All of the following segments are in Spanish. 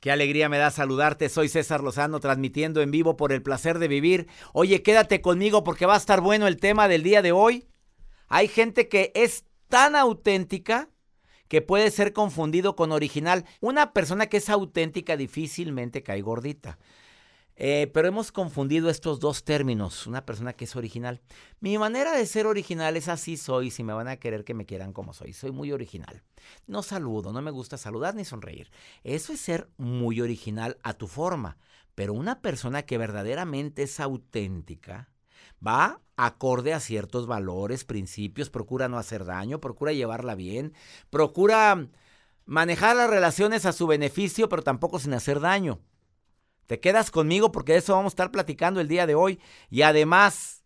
Qué alegría me da saludarte. Soy César Lozano transmitiendo en vivo por el placer de vivir. Oye, quédate conmigo porque va a estar bueno el tema del día de hoy. Hay gente que es tan auténtica que puede ser confundido con original. Una persona que es auténtica difícilmente cae gordita. Eh, pero hemos confundido estos dos términos, una persona que es original. Mi manera de ser original es así soy, si me van a querer que me quieran como soy, soy muy original. No saludo, no me gusta saludar ni sonreír. Eso es ser muy original a tu forma. Pero una persona que verdaderamente es auténtica, va acorde a ciertos valores, principios, procura no hacer daño, procura llevarla bien, procura manejar las relaciones a su beneficio, pero tampoco sin hacer daño. Te quedas conmigo porque de eso vamos a estar platicando el día de hoy. Y además,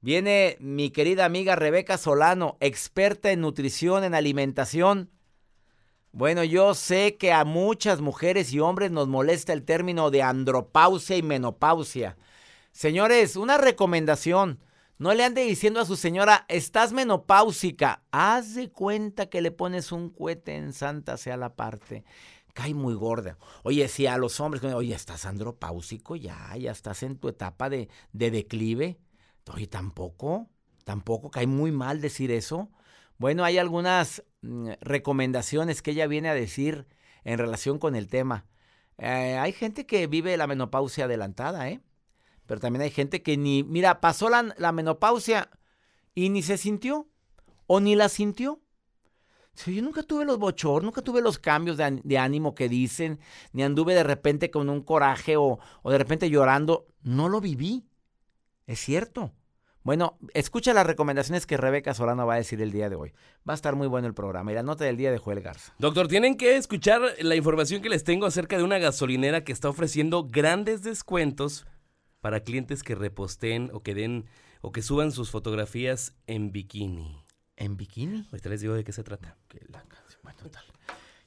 viene mi querida amiga Rebeca Solano, experta en nutrición, en alimentación. Bueno, yo sé que a muchas mujeres y hombres nos molesta el término de andropausia y menopausia. Señores, una recomendación. No le ande diciendo a su señora, estás menopáusica. Haz de cuenta que le pones un cohete en santa sea la parte cae muy gorda. Oye, si a los hombres, oye, estás andropáusico ya, ya estás en tu etapa de, de declive. Oye, tampoco, tampoco cae muy mal decir eso. Bueno, hay algunas mm, recomendaciones que ella viene a decir en relación con el tema. Eh, hay gente que vive la menopausia adelantada, ¿eh? Pero también hay gente que ni, mira, pasó la, la menopausia y ni se sintió o ni la sintió. Sí, yo nunca tuve los bochornos, nunca tuve los cambios de, ánimo que dicen, ni anduve de repente con un coraje o, o, de repente llorando. No lo viví. Es cierto. Bueno, escucha las recomendaciones que Rebeca Solano va a decir el día de hoy. Va a estar muy bueno el programa y la nota del día de Joel Garza. Doctor, tienen que escuchar la información que les tengo acerca de una gasolinera que está ofreciendo grandes descuentos para clientes que reposten o que den o que suban sus fotografías en bikini. ¿En bikini? Ahorita les digo de qué se trata. Bueno, tal.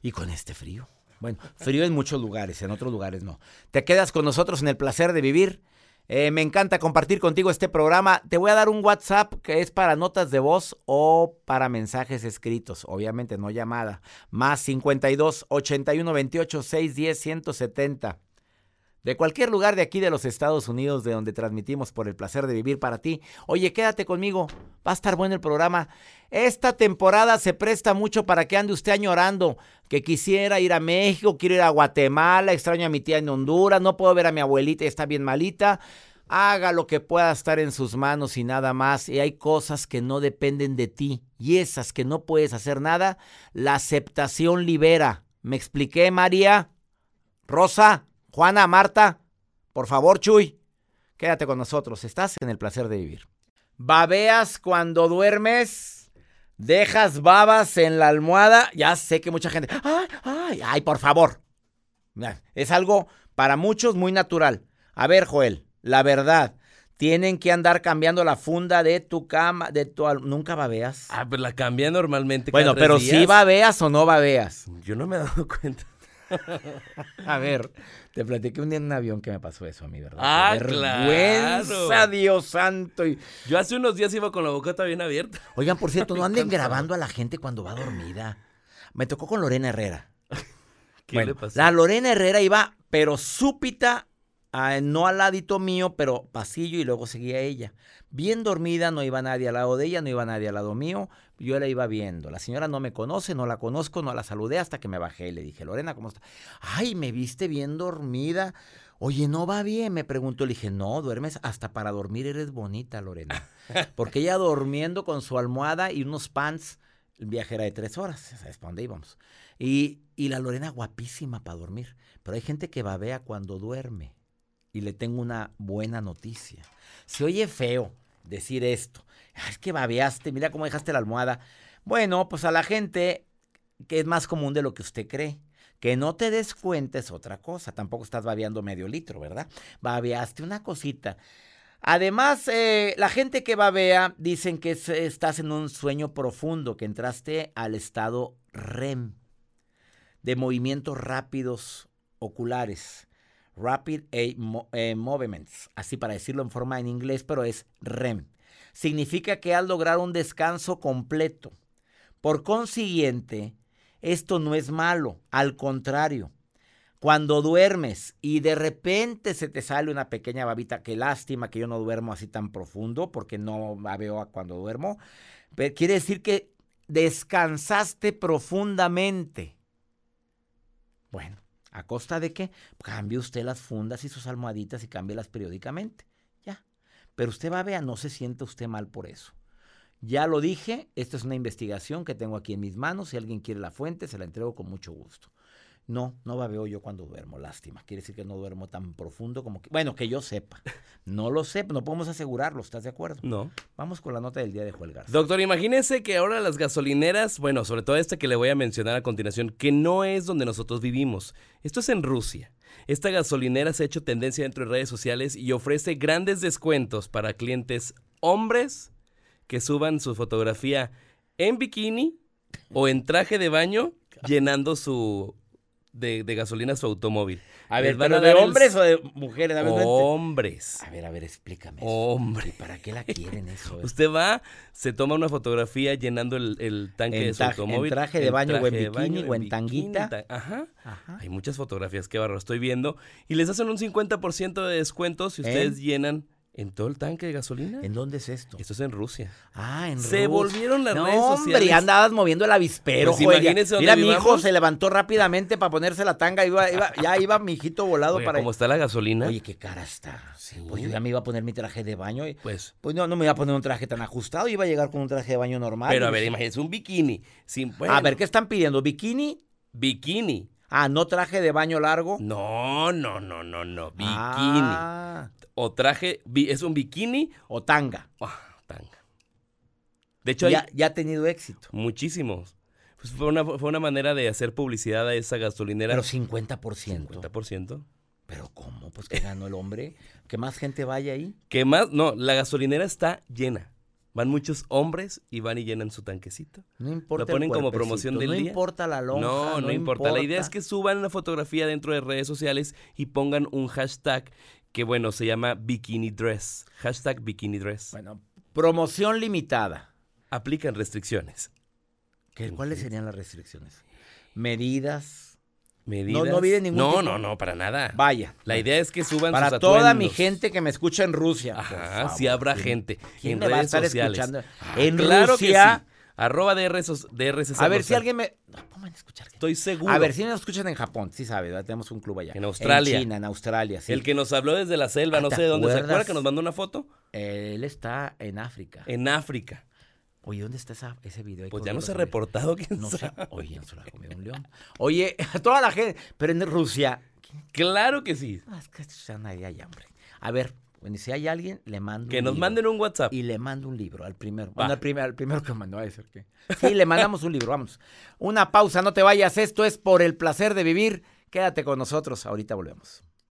Y con este frío. Bueno, frío en muchos lugares, en otros lugares no. Te quedas con nosotros en el placer de vivir. Eh, me encanta compartir contigo este programa. Te voy a dar un WhatsApp que es para notas de voz o para mensajes escritos. Obviamente no llamada. Más 52 81 28 610 170 de cualquier lugar de aquí de los Estados Unidos, de donde transmitimos por el placer de vivir para ti. Oye, quédate conmigo, va a estar bueno el programa. Esta temporada se presta mucho para que ande usted añorando, que quisiera ir a México, quiero ir a Guatemala, extraño a mi tía en Honduras, no puedo ver a mi abuelita, está bien malita. Haga lo que pueda estar en sus manos y nada más. Y hay cosas que no dependen de ti. Y esas que no puedes hacer nada, la aceptación libera. ¿Me expliqué, María? Rosa. Juana, Marta, por favor, Chuy, quédate con nosotros. Estás en el placer de vivir. Babeas cuando duermes, dejas babas en la almohada. Ya sé que mucha gente. ¡Ay, ay, ay! Por favor. Es algo para muchos muy natural. A ver, Joel, la verdad. Tienen que andar cambiando la funda de tu cama, de tu nunca babeas. Ah, pues la cambian normalmente. Bueno, pero si ¿sí babeas o no babeas. Yo no me he dado cuenta. A ver, te platiqué un día en un avión que me pasó eso a mí, ¿verdad? Ah, claro. vergüenza, Dios santo. Y- Yo hace unos días iba con la bocota bien abierta. Oigan, por cierto, no anden grabando a la gente cuando va dormida. Me tocó con Lorena Herrera. ¿Qué Bueno, le pasó? La Lorena Herrera iba, pero súpita, no al ladito mío, pero pasillo y luego seguía ella. Bien dormida, no iba nadie al lado de ella, no iba nadie al lado mío. Yo la iba viendo. La señora no me conoce, no la conozco, no la saludé hasta que me bajé y le dije, Lorena, ¿cómo está? Ay, me viste bien dormida. Oye, ¿no va bien? Me preguntó. Le dije, no, duermes hasta para dormir eres bonita, Lorena. Porque ella durmiendo con su almohada y unos pants, el viaje era de tres horas, ¿sabes para dónde íbamos? Y, y la Lorena guapísima para dormir. Pero hay gente que babea cuando duerme. Y le tengo una buena noticia. Se oye feo decir esto. "Ay, Es que babeaste, mira cómo dejaste la almohada. Bueno, pues a la gente que es más común de lo que usted cree. Que no te des cuenta es otra cosa. Tampoco estás babeando medio litro, ¿verdad? Babeaste una cosita. Además, eh, la gente que babea dicen que es- estás en un sueño profundo, que entraste al estado REM, de movimientos rápidos oculares. Rapid Eye Mo- eh, Movements, así para decirlo en forma en inglés, pero es REM. Significa que has logrado un descanso completo. Por consiguiente, esto no es malo, al contrario. Cuando duermes y de repente se te sale una pequeña babita, qué lástima que yo no duermo así tan profundo porque no babeo a cuando duermo, pero quiere decir que descansaste profundamente. Bueno, ¿a costa de qué? Cambie usted las fundas y sus almohaditas y cámbielas periódicamente. Ya. Pero usted babea, no se siente usted mal por eso. Ya lo dije, esta es una investigación que tengo aquí en mis manos. Si alguien quiere la fuente, se la entrego con mucho gusto. No, no babeo yo cuando duermo, lástima. Quiere decir que no duermo tan profundo como que... Bueno, que yo sepa. No lo sé, no podemos asegurarlo, ¿estás de acuerdo? No. Vamos con la nota del día de Joel Garza. Doctor, imagínese que ahora las gasolineras, bueno, sobre todo esta que le voy a mencionar a continuación, que no es donde nosotros vivimos. Esto es en Rusia. Esta gasolinera se ha hecho tendencia dentro de redes sociales y ofrece grandes descuentos para clientes hombres que suban su fotografía en bikini o en traje de baño llenando su de, de gasolina su automóvil. a ver, ¿pero a de el- hombres o de mujeres? A ver, Hombres. a ver, a ver, explícame. eso. Hombre. ¿Y para qué la quieren eso? Usted va, se toma una fotografía llenando el, el tanque de su traje- en automóvil. traje de baño o en bikini o en bikini, tanguita. ta- Ajá. Ajá. Hay muchas fotografías que barro estoy viendo. Y les hacen un 50% de descuento si ustedes llenan en todo el tanque de gasolina. ¿En dónde es esto? Esto es en Rusia. Ah, en Se Rusia. volvieron las no, redes hombre, sociales. ya andabas moviendo el avispero, Pues joder, dónde Mira, mi hijo se levantó rápidamente para ponerse la tanga. Iba, iba- ya iba mi hijito volado para... ¿Cómo está la gasolina? Oye, qué cara está. Pues yo ya me iba a poner mi traje de baño. y- Pues, Pues no, no me iba a poner un traje tan ajustado. Iba a llegar con un traje de baño normal. pero a ver, dije, imagínense un bikini. Sin, A ver, ¿qué están pidiendo? ¿Bikini? Bikini. Ah, ¿no traje de baño largo? No, no, no, no, no. Bikini. Ah, O traje, es un bikini o tanga. Ah, tanga. De hecho, hay Ya, ya ha tenido éxito. muchísimos. Pues fue, una, fue una manera de hacer publicidad a esa gasolinera. Pero 50%. 50%. ¿Pero cómo? Pues que ganó el hombre. Que más gente vaya ahí. ¿Qué más? No, la gasolinera está llena. Van muchos hombres y van y llenan su tanquecito. No importa. Lo ponen el como promoción del no día. importa la lonja. no, no, importa. La idea es que suban una fotografía dentro de redes sociales y pongan un hashtag que, bueno, se llama Bikini Dress. Hashtag Bikini Dress. Bueno, promoción limitada. Aplican restricciones. ¿Qué- ¿Cuáles serían las restricciones? Medidas. Medidas. no vive ningún No, tipo- no, no, para nada. Vaya. La idea es que suban Para sus toda mi gente que me escucha en Rusia. Ajá, sí habrá ¿quién- gente ¿Quién en me va a redes estar sociales. escuchando? Ah, en claro Rusia. que sí. Arroba DR, A ver si alguien me. No, pongan a escuchar. Estoy seguro. A ver si nos escuchan en Japón, sí sabe, ¿verdad? tenemos un club allá. En Australia. En China, en Australia, sí. El que nos habló desde la selva, Ah, no ¿te sé de dónde. ¿Se acuerda que nos mandó una foto? Él está en África. En África. Oye, ¿dónde está esa- ese video? Pues ya no se ha reportado quién No sé. sabe. Oye, no se lo ha comido un león. Oye, a toda la gente. Pero en Rusia. Claro que sí. Ah, es que hay hambre. A ver, bueno, si hay alguien, le mando Que un nos libro. manden un WhatsApp. Y le mando un libro al primero. Bueno, al, primer- al primero que mandó a decir que. Sí, le mandamos un libro, vamos. Una pausa, no te vayas. Esto es por el placer de vivir. Quédate con nosotros, ahorita volvemos.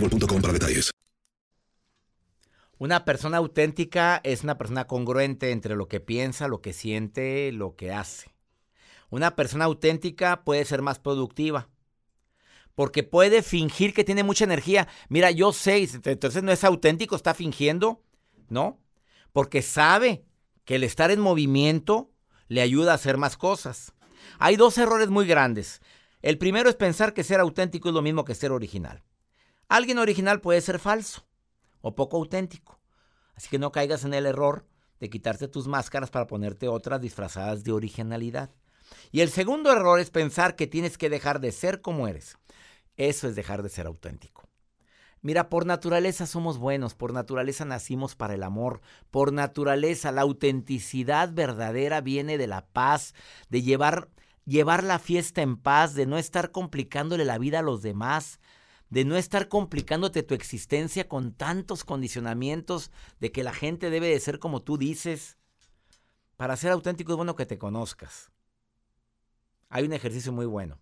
para detalles. Una persona auténtica es una persona congruente entre lo que piensa, lo que siente, lo que hace. Una persona auténtica puede ser más productiva. Porque puede fingir que tiene mucha energía. Mira, yo sé, entonces no es auténtico, está fingiendo. No, porque sabe que el estar en movimiento le ayuda a hacer más cosas. Hay dos errores muy grandes. El primero es pensar que ser auténtico es lo mismo que ser original. Alguien original puede ser falso o poco auténtico. Así que no caigas en el error de quitarte tus máscaras para ponerte otras disfrazadas de originalidad. Y el segundo error es pensar que tienes que dejar de ser como eres. Eso es dejar de ser auténtico. Mira, por naturaleza somos buenos, por naturaleza nacimos para el amor, por naturaleza la autenticidad verdadera viene de la paz, de llevar, llevar la fiesta en paz, de no estar complicándole la vida a los demás, de no estar complicándote tu existencia con tantos condicionamientos de que la gente debe de ser como tú dices. Para ser auténtico es bueno que te conozcas. Hay un ejercicio muy bueno.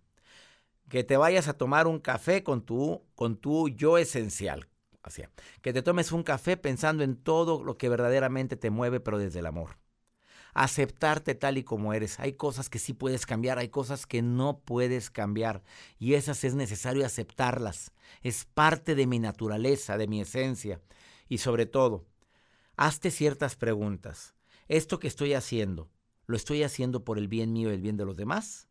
Que te vayas a tomar un café con tu, con tu yo esencial. Así, que te tomes un café pensando en todo lo que verdaderamente te mueve, pero desde el amor aceptarte tal y como eres. Hay cosas que sí puedes cambiar, hay cosas que no puedes cambiar y esas es necesario aceptarlas. Es parte de mi naturaleza, de mi esencia. Y sobre todo, hazte ciertas preguntas. ¿Esto que estoy haciendo, lo estoy haciendo por el bien mío y el bien de los demás?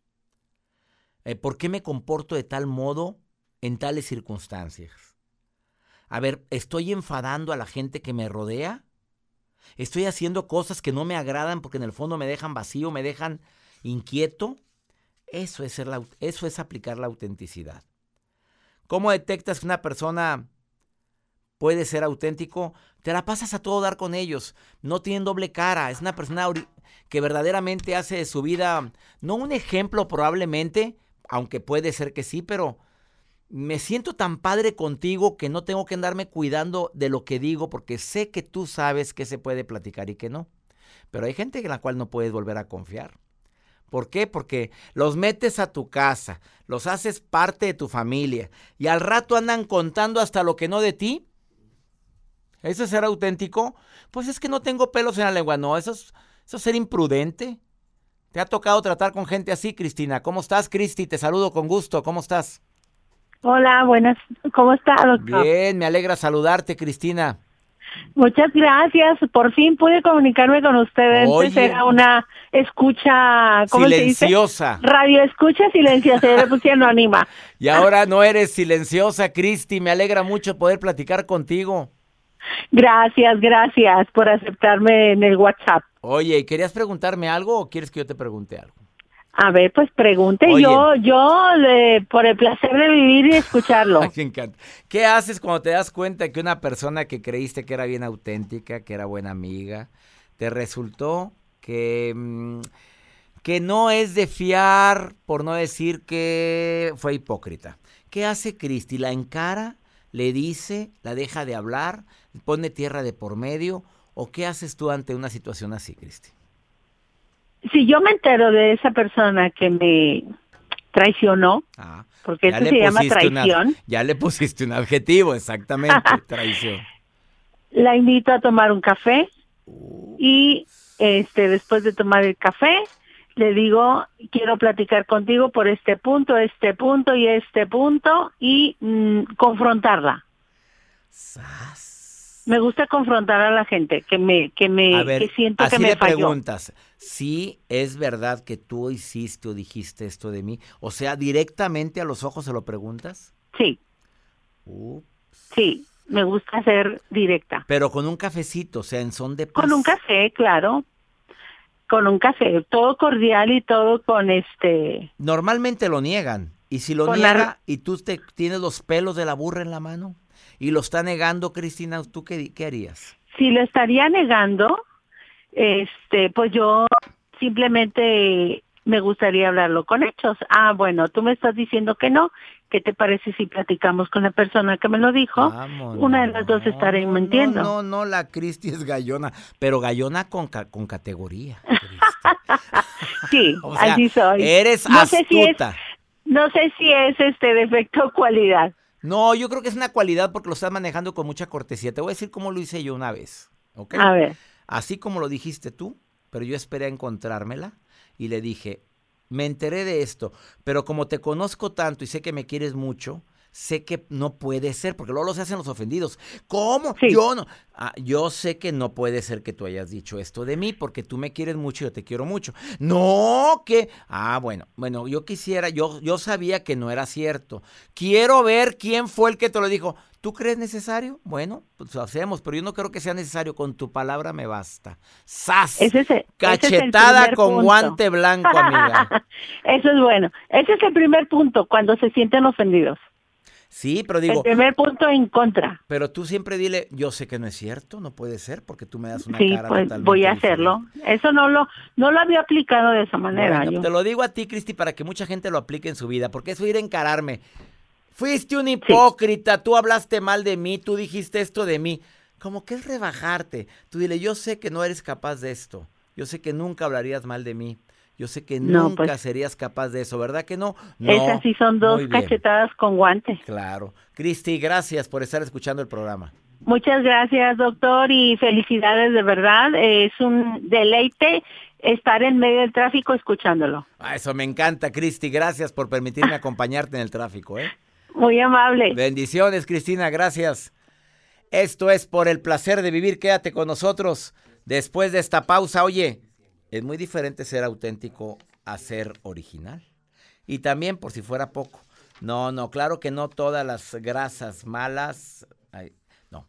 Eh, ¿Por qué me comporto de tal modo en tales circunstancias? A ver, ¿estoy enfadando a la gente que me rodea? Estoy haciendo cosas que no me agradan porque en el fondo me dejan vacío, me dejan inquieto. Eso es, ser eso es aplicar la autenticidad. ¿Cómo detectas que una persona puede ser auténtico? Te la pasas a todo dar con ellos. No tienen doble cara. Es una persona que verdaderamente hace de su vida, no un ejemplo probablemente, aunque puede ser que sí, pero me siento tan padre contigo que no tengo que andarme cuidando de lo que digo porque sé que tú sabes que se puede platicar y que no. Pero hay gente en la cual no puedes volver a confiar. ¿Por qué? Porque los metes a tu casa, los haces parte de tu familia y al rato andan contando hasta lo que no de ti. ¿Eso es ser auténtico? Pues es que no tengo pelos en la lengua. No, eso es, eso es ser imprudente. ¿Te ha tocado tratar con gente así, Cristina? ¿Cómo estás, Cristi? Te saludo con gusto. ¿Cómo estás? Hola, buenas. ¿Cómo está, doctor? Bien, me alegra saludarte, Cristina. Muchas gracias. Por fin pude comunicarme con usted. Antes era una escucha, ¿cómo silenciosa. Se dice? Radio escucha silenciosa. Ya le pusieron anima. Y ahora no eres silenciosa, Cristi. Me alegra mucho poder platicar contigo. Gracias, gracias por aceptarme en el WhatsApp. Oye, ¿querías preguntarme algo o quieres que yo te pregunte algo? A ver, pues pregunte yo, yo por el placer de vivir y escucharlo. encanta. ¿Qué haces cuando te das cuenta que una persona que creíste que era bien auténtica, que era buena amiga, te resultó que, mm, que no es de fiar, por no decir que fue hipócrita? ¿Qué hace Cristi? ¿La encara? ¿Le dice? ¿La deja de hablar? ¿Pone tierra de por medio? ¿O qué haces tú ante una situación así, Cristi? Si yo me entero de esa persona que me traicionó, ah, porque eso se llama traición. ya le pusiste un adjetivo, exactamente, traición. La invito a tomar un café y este después de tomar el café le digo, quiero platicar contigo por este punto, este punto y este punto y mm, confrontarla. Me gusta confrontar a la gente que me que me que siento que me le preguntas, si es verdad que tú hiciste o dijiste esto de mí, o sea, directamente a los ojos se lo preguntas? Sí. Sí, me gusta ser directa. Pero con un cafecito, o sea, en son de paz. Con un café, claro. Con un café, todo cordial y todo con este Normalmente lo niegan. Y si lo niega y tú te, tienes los pelos de la burra en la mano, y lo está negando, Cristina, ¿tú qué, qué harías? Si lo estaría negando, este, pues yo simplemente me gustaría hablarlo con hechos. Ah, bueno, tú me estás diciendo que no. ¿Qué te parece si platicamos con la persona que me lo dijo? Vámonos. Una de las dos estaré No, mintiendo. No, no, no, la Cristi es gallona, pero gallona con, ca- con categoría. Sí, O sea, así soy. eres no sé si es, no sé si es este defecto o cualidad. No, yo creo que es una cualidad porque lo estás manejando con mucha cortesía. Te voy a decir cómo lo hice yo una vez. ¿ok? A ver, Así como lo dijiste tú, pero yo esperé a encontrármela y le dije, me enteré de esto, pero como te conozco tanto y sé que me quieres mucho, sé que no puede ser, porque luego lo se hacen los ofendidos. ¿Cómo? Sí. Yo no. Ah, yo sé que no puede ser que tú hayas dicho esto de mí, porque tú me quieres mucho y yo te quiero mucho. No, que. Ah, bueno, bueno, yo quisiera, yo, yo sabía que no era cierto. Quiero ver quién fue el que te lo dijo. ¿Tú crees necesario? Bueno, pues lo hacemos, pero yo no creo que sea necesario. Con tu palabra me basta. ¡Sas! ese es, el- ese es el Cachetada con punto. guante blanco, amiga. Eso es bueno. Ese es el primer punto, cuando se sienten ofendidos. Sí, pero el digo, primer punto en contra. pero tú siempre dile, yo sé que no es cierto, no puede ser, porque tú me das una Sí, cara pues totalmente voy a diferente. hacerlo. Eso no lo no lo había aplicado de esa manera. Bueno, yo. te lo digo a ti, Cristi, para que mucha gente lo aplique en su vida, porque eso ir a encararme. Fuiste un hipócrita, tú hablaste mal de mí, tú dijiste esto de mí. Como que es rebajarte. Tú dile, yo sé que no eres capaz de esto. Yo sé que nunca hablarías mal de mí. Yo sé que No, nunca pues. serías capaz de eso, ¿verdad que no? No. Esas sí son dos cachetadas con guante. Claro. Cristi, gracias por estar escuchando el programa. Muchas gracias, doctor, y felicidades de verdad. Es un deleite estar en medio del tráfico escuchándolo. Ah, eso me encanta, Cristi. Gracias por permitirme acompañarte en el tráfico, ¿eh? Muy amable. Bendiciones, Cristina, gracias. Esto es por el placer de vivir. Quédate con nosotros después de esta pausa. Oye, es muy diferente ser auténtico a ser original. Y también, por si fuera poco. No, no, claro que no todas las grasas malas. no.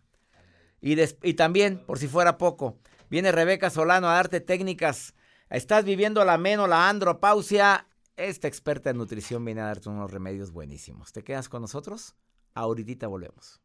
Y también, por si fuera poco, viene Rebeca Solano a darte técnicas. Estás viviendo la meno, la andropausia. Esta experta en nutrición viene a darte unos remedios buenísimos. ¿Te quedas con nosotros? Ahorita volvemos.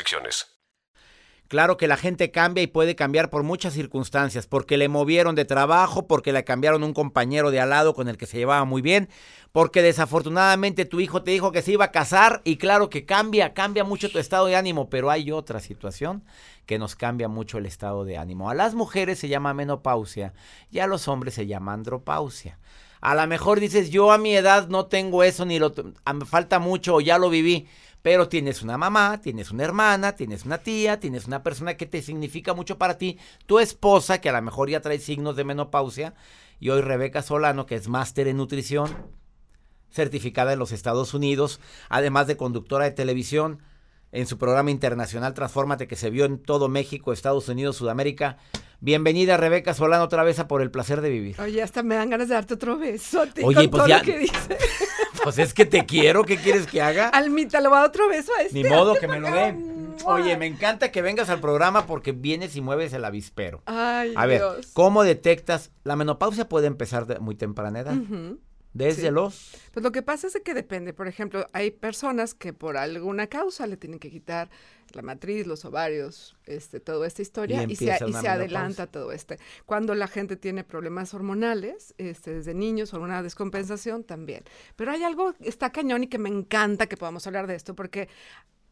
Claro que la gente cambia y puede cambiar por muchas circunstancias, porque le movieron de trabajo, porque le cambiaron un compañero de al lado con el que se llevaba muy bien, porque desafortunadamente tu hijo te dijo que se iba a casar y claro que cambia, cambia mucho tu estado de ánimo, pero hay otra situación que nos cambia mucho el estado de ánimo. A las mujeres se llama menopausia y a los hombres se llama andropausia. A lo mejor dices, yo a mi edad no tengo eso, ni lo, falta mucho o ya lo viví. Pero tienes una mamá, tienes una hermana, tienes una tía, tienes una persona que te significa mucho para ti, tu esposa, que a lo mejor ya trae signos de menopausia, y hoy Rebeca Solano, que es máster en nutrición, certificada en los Estados Unidos, además de conductora de televisión en su programa internacional Transfórmate, que se vio en todo México, Estados Unidos, Sudamérica. Bienvenida Rebeca Solano otra vez a Por el Placer de Vivir. Oye, hasta me dan ganas de darte otro besote Oye, con pues todo ya- lo que dice. Pues es que te quiero, ¿qué quieres que haga? Almita, le voy a dar otro beso a este. Ni modo que me lo dé. Oye, me encanta que vengas al programa porque vienes y mueves el avispero. Ay, A ver, Dios. ¿cómo detectas? La menopausia puede empezar de muy temprana edad. Desde sí. los... Pues lo que pasa es que depende. Por ejemplo, hay personas que por alguna causa le tienen que quitar la matriz, los ovarios, este, toda esta historia y, se, y adelanta todo este. Cuando la gente tiene problemas hormonales, este, desde niños o alguna descompensación también. Pero hay algo, está cañón y que me encanta que podamos hablar de esto porque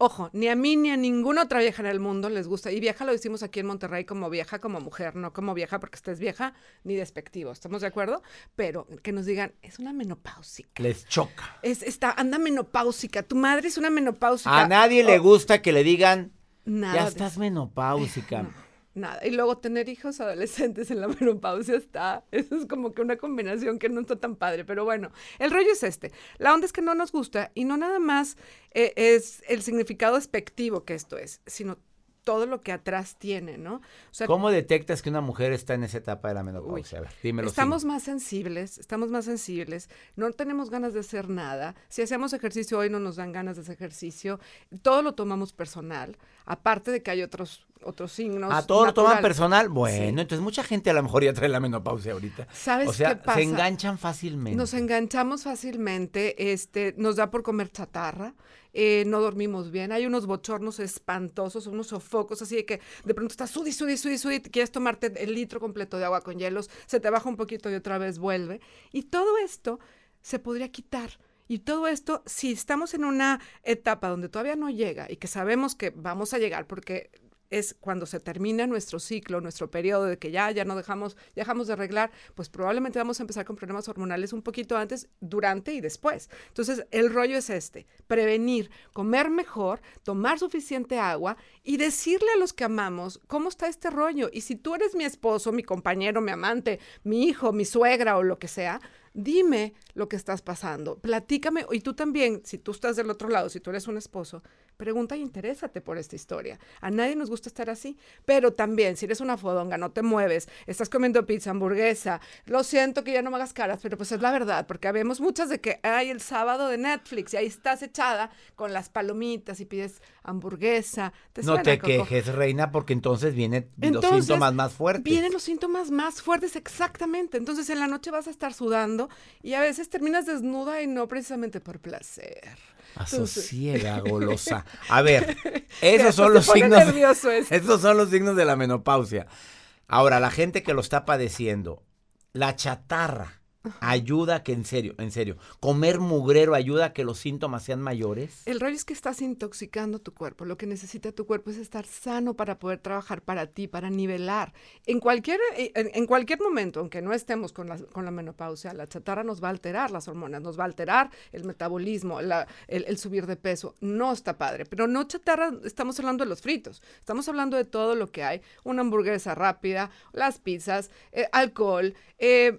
Ojo, ni a mí ni a ninguna otra vieja en el mundo les gusta. Y vieja lo decimos aquí en Monterrey como vieja, como mujer, no como vieja porque estés vieja ni despectivo. ¿Estamos de acuerdo? Pero que nos digan, es una menopáusica. Les choca. Es, está, anda menopáusica. Tu madre es una menopáusica. A nadie le Oh, gusta que le digan, Nada ya estás menopáusica. Nada. Y luego tener hijos adolescentes en la menopausia está, eso es como que una combinación que no está tan padre, pero bueno, el rollo es este. La onda es que no nos gusta y no nada más eh, es el significado despectivo que esto es, sino todo lo que atrás tiene, ¿no? O sea, ¿Cómo detectas que una mujer está en esa etapa de la menopausia? A ver, dímelo. Estamos más sensibles, estamos más sensibles, no tenemos ganas de hacer nada. Si hacemos ejercicio hoy no nos dan ganas de hacer ejercicio, todo lo tomamos personal, aparte de que hay otros otros signos. ¿A todo lo toman personal? Bueno, Sí. entonces mucha gente a lo mejor ya trae la menopausia ahorita. ¿Sabes o sea, qué pasa? se enganchan fácilmente. Nos enganchamos fácilmente, este, nos da por comer chatarra, eh, no dormimos bien, hay unos bochornos espantosos, unos sofocos, así de que de pronto estás sudi, sudi, sudi, sudi, quieres tomarte el litro completo de agua con hielos, se te baja un poquito y otra vez vuelve. Y todo esto se podría quitar. Y todo esto, si estamos en una etapa donde todavía no llega y que sabemos que vamos a llegar, porque es cuando se termina nuestro ciclo, nuestro periodo de que ya, ya no dejamos, dejamos de arreglar, pues probablemente vamos a empezar con problemas hormonales un poquito antes, durante y después. Entonces, el rollo es este, prevenir, comer mejor, tomar suficiente agua y decirle a los que amamos cómo está este rollo. Y si tú eres mi esposo, mi compañero, mi amante, mi hijo, mi suegra o lo que sea, dime lo que estás pasando, platícame, y tú también, si tú estás del otro lado, si tú eres un esposo, pregunta y interésate por esta historia. A nadie nos gusta estar así, pero también, si eres una fodonga, no te mueves, estás comiendo pizza, hamburguesa, lo siento que ya no me hagas caras, pero pues es la verdad, porque habemos muchas de que hay el sábado de Netflix y ahí estás echada con las palomitas y pides hamburguesa. ¿Te no suena, te Coco? quejes, reina, porque entonces vienen los síntomas más fuertes. Vienen los síntomas más fuertes, exactamente. Entonces en la noche vas a estar sudando y a veces terminas desnuda y no precisamente por placer. Asosiega, golosa. A ver, esos son los signos. Esos son los signos de la menopausia. Ahora, la gente que lo está padeciendo, la chatarra ayuda que, en serio, en serio, comer mugrero ayuda a que los síntomas sean mayores. El rollo es que estás intoxicando tu cuerpo. Lo que necesita tu cuerpo es estar sano para poder trabajar para ti, para nivelar. En cualquier, eh, en, cualquier momento, aunque no estemos con la, con la menopausia, la chatarra nos va a alterar las hormonas, nos va a alterar el metabolismo, el, subir de peso. No está padre. Pero no chatarra, estamos hablando de los fritos. Estamos hablando de todo lo que hay. Una hamburguesa rápida, las pizzas, eh, alcohol, eh,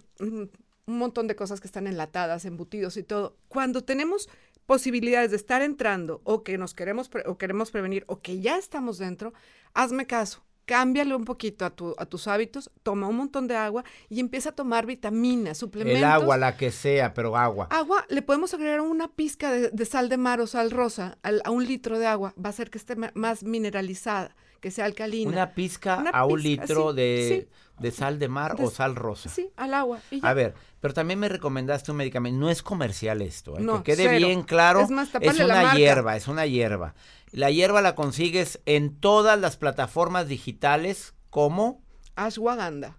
un montón de cosas que están enlatadas, embutidos y todo. Cuando tenemos posibilidades de estar entrando o que nos queremos pre- o queremos prevenir o que ya estamos dentro, hazme caso. Cámbiale un poquito a, tu, a tus hábitos, toma un montón de agua y empieza a tomar vitaminas, suplementos. El agua, la que sea, pero agua. Agua, le podemos agregar una pizca de, de sal de mar o sal rosa al- a un litro de agua. Va a hacer que esté más mineralizada, que sea alcalina. Una pizca Una a un litro sí, de, de sal de mar De- o sal rosa. Sí, al agua. y. A ver, pero también me recomendaste un medicamento. No es comercial esto, ¿eh? No, que quede cero. bien claro. Es más, es la una hierba, es una hierba. La hierba la consigues en todas las plataformas digitales como Ashwagandha.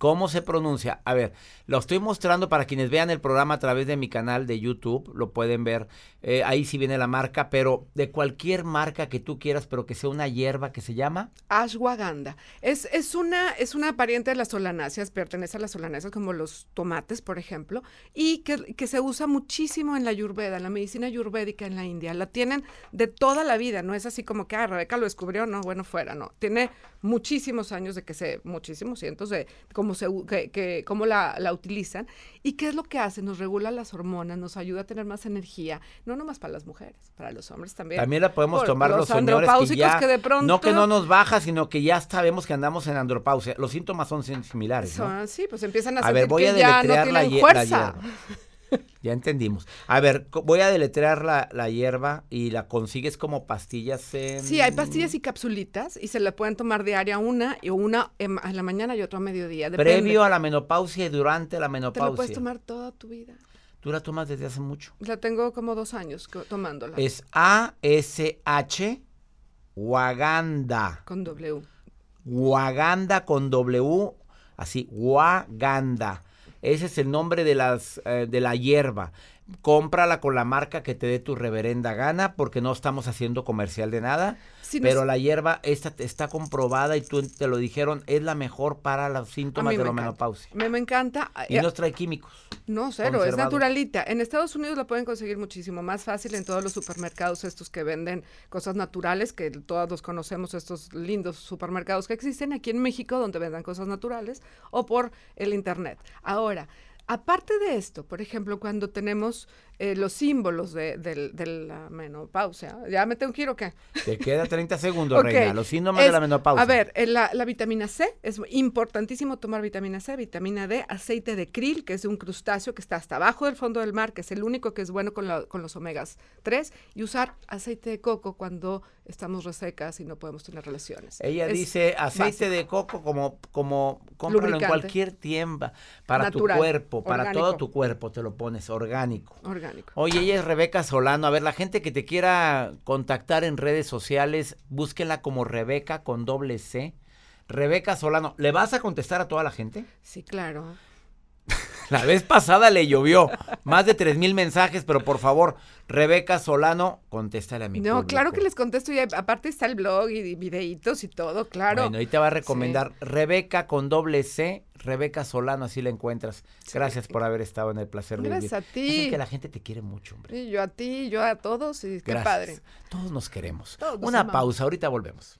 ¿Cómo se pronuncia? A ver, lo estoy mostrando para quienes vean el programa a través de mi canal de YouTube, lo pueden ver, eh, ahí sí viene la marca, pero de cualquier marca que tú quieras, pero que sea una hierba que se llama Ashwagandha. Es, es, una, es una pariente de las solanáceas, pertenece a las solanáceas como los tomates, por ejemplo, y que, que se usa muchísimo en la ayurveda, en la medicina ayurvédica en la India. La tienen de toda la vida, no es así como que, ah, Rebeca lo descubrió, no, bueno, fuera, no. Tiene muchísimos años de que se, muchísimos cientos de cómo, se, que, que, cómo la, la utilizan. ¿Y qué es lo que hace? Nos regula las hormonas, nos ayuda a tener más energía, no nomás para las mujeres, para los hombres también. También la podemos Por tomar los, señores que ya que de pronto no que no nos baja, sino que ya sabemos que andamos en andropausia. Los síntomas son sim- similares, ¿no? Son- sí, pues empiezan a, A ver, sentir a ya no tienen la fuerza. Ya entendimos. A ver, voy a deletrear la, la hierba y la consigues como pastillas en... Sí, hay pastillas y capsulitas y se le pueden tomar diaria una y una en- a la mañana y otra a mediodía. Depende. Previo a la menopausia y durante la Te menopausia. la puedes tomar toda tu vida. Tú la tomas desde hace mucho. La tengo como dos años tomándola. Es A-S-H Waganda. Con W. Waganda con W, así, Waganda. Ese es el nombre de, las, eh, de la hierba. Cómprala con la marca que te dé tu reverenda gana, porque no estamos haciendo comercial de nada. Sí, pero la hierba esta está comprobada y tú te lo dijeron, es la mejor para los síntomas de la menopausia. Me, me encanta. Y Eh, no trae químicos. No, cero, es naturalita. En Estados Unidos lo pueden conseguir muchísimo más fácil en todos los supermercados estos que venden cosas naturales, que todos los conocemos, estos lindos supermercados que existen aquí en México donde vendan cosas naturales, o por el internet. Ahora, aparte de esto, por ejemplo, cuando tenemos eh, los símbolos de, del- de la menopausia, ¿ya me tengo que ir o qué? Te queda 30 segundos, reina. Los síndromes de la menopausia. A ver, eh, la, la vitamina C, es importantísimo tomar vitamina C, vitamina D, aceite de krill, que es de un crustáceo que está hasta abajo del fondo del mar, que es el único que es bueno con, la- con los omegas 3, y usar aceite de coco cuando estamos resecas y no podemos tener relaciones. Ella Es dice aceite básico. de coco como, como cómpralo en cualquier tienda para Natural, tu cuerpo, para orgánico. todo tu cuerpo, te lo pones orgánico. Orgánico. Oye, ella es Rebeca Solano. A ver, la gente que te quiera contactar en redes sociales, búsquela como Rebeca con doble C. Rebeca Solano. ¿Le vas a contestar a toda la gente? Sí, claro. La vez pasada le llovió más de tres mil mensajes, pero por favor, Rebeca Solano, contéstale a mi No, claro que les contesto y aparte está el blog y videitos y todo, claro. Bueno, ahí te va a recomendar Rebeca con doble C, Rebeca Solano, así la encuentras. Gracias por haber estado en el placer de Gracias vivir. a ti. Es que la gente te quiere mucho, hombre. Y yo a ti, yo a todos, y qué padre. Todos nos queremos. Todos Una pausa, ahorita volvemos.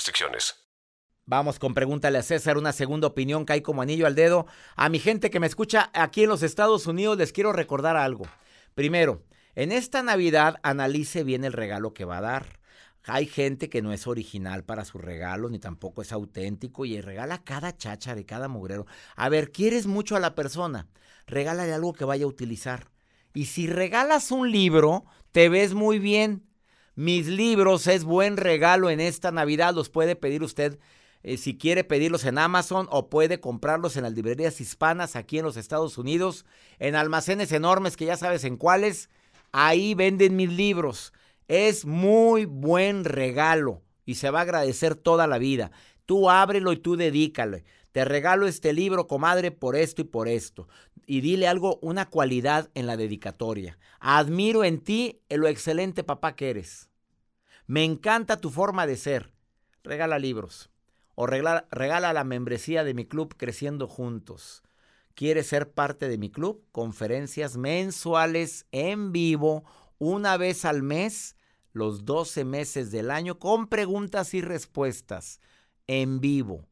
Vamos con Pregúntale a César, una segunda opinión cae como anillo al dedo. A mi gente que me escucha aquí en los Estados Unidos les quiero recordar algo. Primero, en esta Navidad analice bien el regalo que va a dar. Hay gente que no es original para su regalo, ni tampoco es auténtico y regala cada cháchara y cada mugrero. A ver, ¿quieres mucho a la persona? Regálale algo que vaya a utilizar. Y si regalas un libro, te ves muy bien. Mis libros es buen regalo en esta Navidad. Los puede pedir usted eh, si quiere pedirlos en Amazon o puede comprarlos en las librerías hispanas aquí en los Estados Unidos, en almacenes enormes que ya sabes en cuáles. Ahí venden mis libros. Es muy buen regalo y se va a agradecer toda la vida. Tú ábrelo y tú dedícale. Te regalo este libro, comadre, por esto y por esto. Y dile algo, una cualidad en la dedicatoria. Admiro en ti lo excelente papá que eres. Me encanta tu forma de ser. Regala libros. O regala, regala la membresía de mi club Creciendo Juntos. ¿Quieres ser parte de mi club? Conferencias mensuales en vivo, una vez al mes, los 12 meses del año, con preguntas y respuestas en vivo.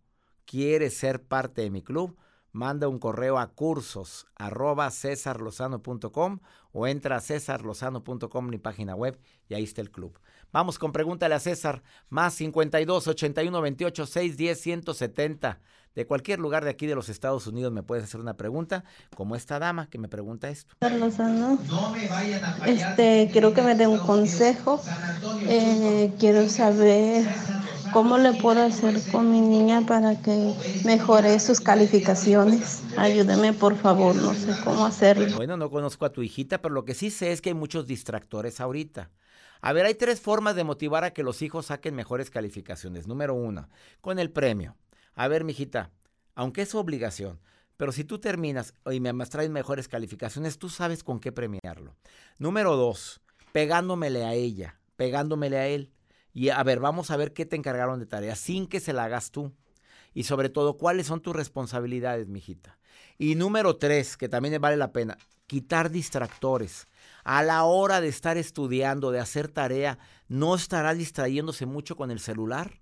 ¿Quieres ser parte de mi club? Manda un correo a cursos arroba cesarlozano.com o entra a cesarlozano.com, mi página web, y ahí está el club. Vamos con Pregúntale a César, más 52 81 28 610 170. De cualquier lugar de aquí de los Estados Unidos me puedes hacer una pregunta, como esta dama que me pregunta esto. Lozano. Este, quiero que me dé un consejo. Eh, quiero saber cómo le puedo hacer con mi niña para que mejore sus calificaciones. Ayúdeme, por favor, no sé cómo hacerlo. Bueno, no conozco a tu hijita, pero lo que sí sé es que hay muchos distractores ahorita. A ver, hay tres formas de motivar a que los hijos saquen mejores calificaciones. Número uno, con el premio. A ver, mijita, aunque es obligación, pero si tú terminas y me traes mejores calificaciones, tú sabes con qué premiarlo. Número dos, pegándomele a ella, pegándomele a él. Y a ver, vamos a ver qué te encargaron de tarea sin que se la hagas tú. Y sobre todo, cuáles son tus responsabilidades, mijita. Y número tres, que también vale la pena, quitar distractores. A la hora de estar estudiando, de hacer tarea, ¿no estará distrayéndose mucho con el celular?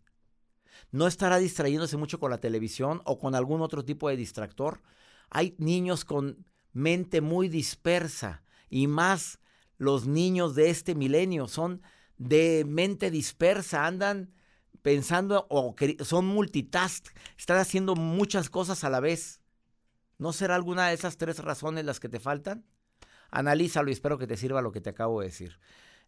¿No estará distrayéndose mucho con la televisión o con algún otro tipo de distractor? Hay niños con mente muy dispersa y más los niños de este milenio son de mente dispersa, andan pensando o son multitask, están haciendo muchas cosas a la vez. ¿No será alguna de esas tres razones las que te faltan? Analízalo y espero que te sirva lo que te acabo de decir.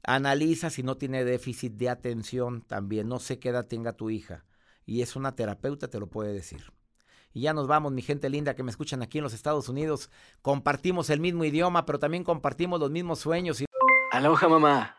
Analiza si no tiene déficit de atención también. No sé qué edad tenga tu hija. Y es una terapeuta, te lo puede decir. Y ya nos vamos, mi gente linda que me escuchan aquí en los Estados Unidos. Compartimos el mismo idioma, pero también compartimos los mismos sueños. Y... Aloha mamá.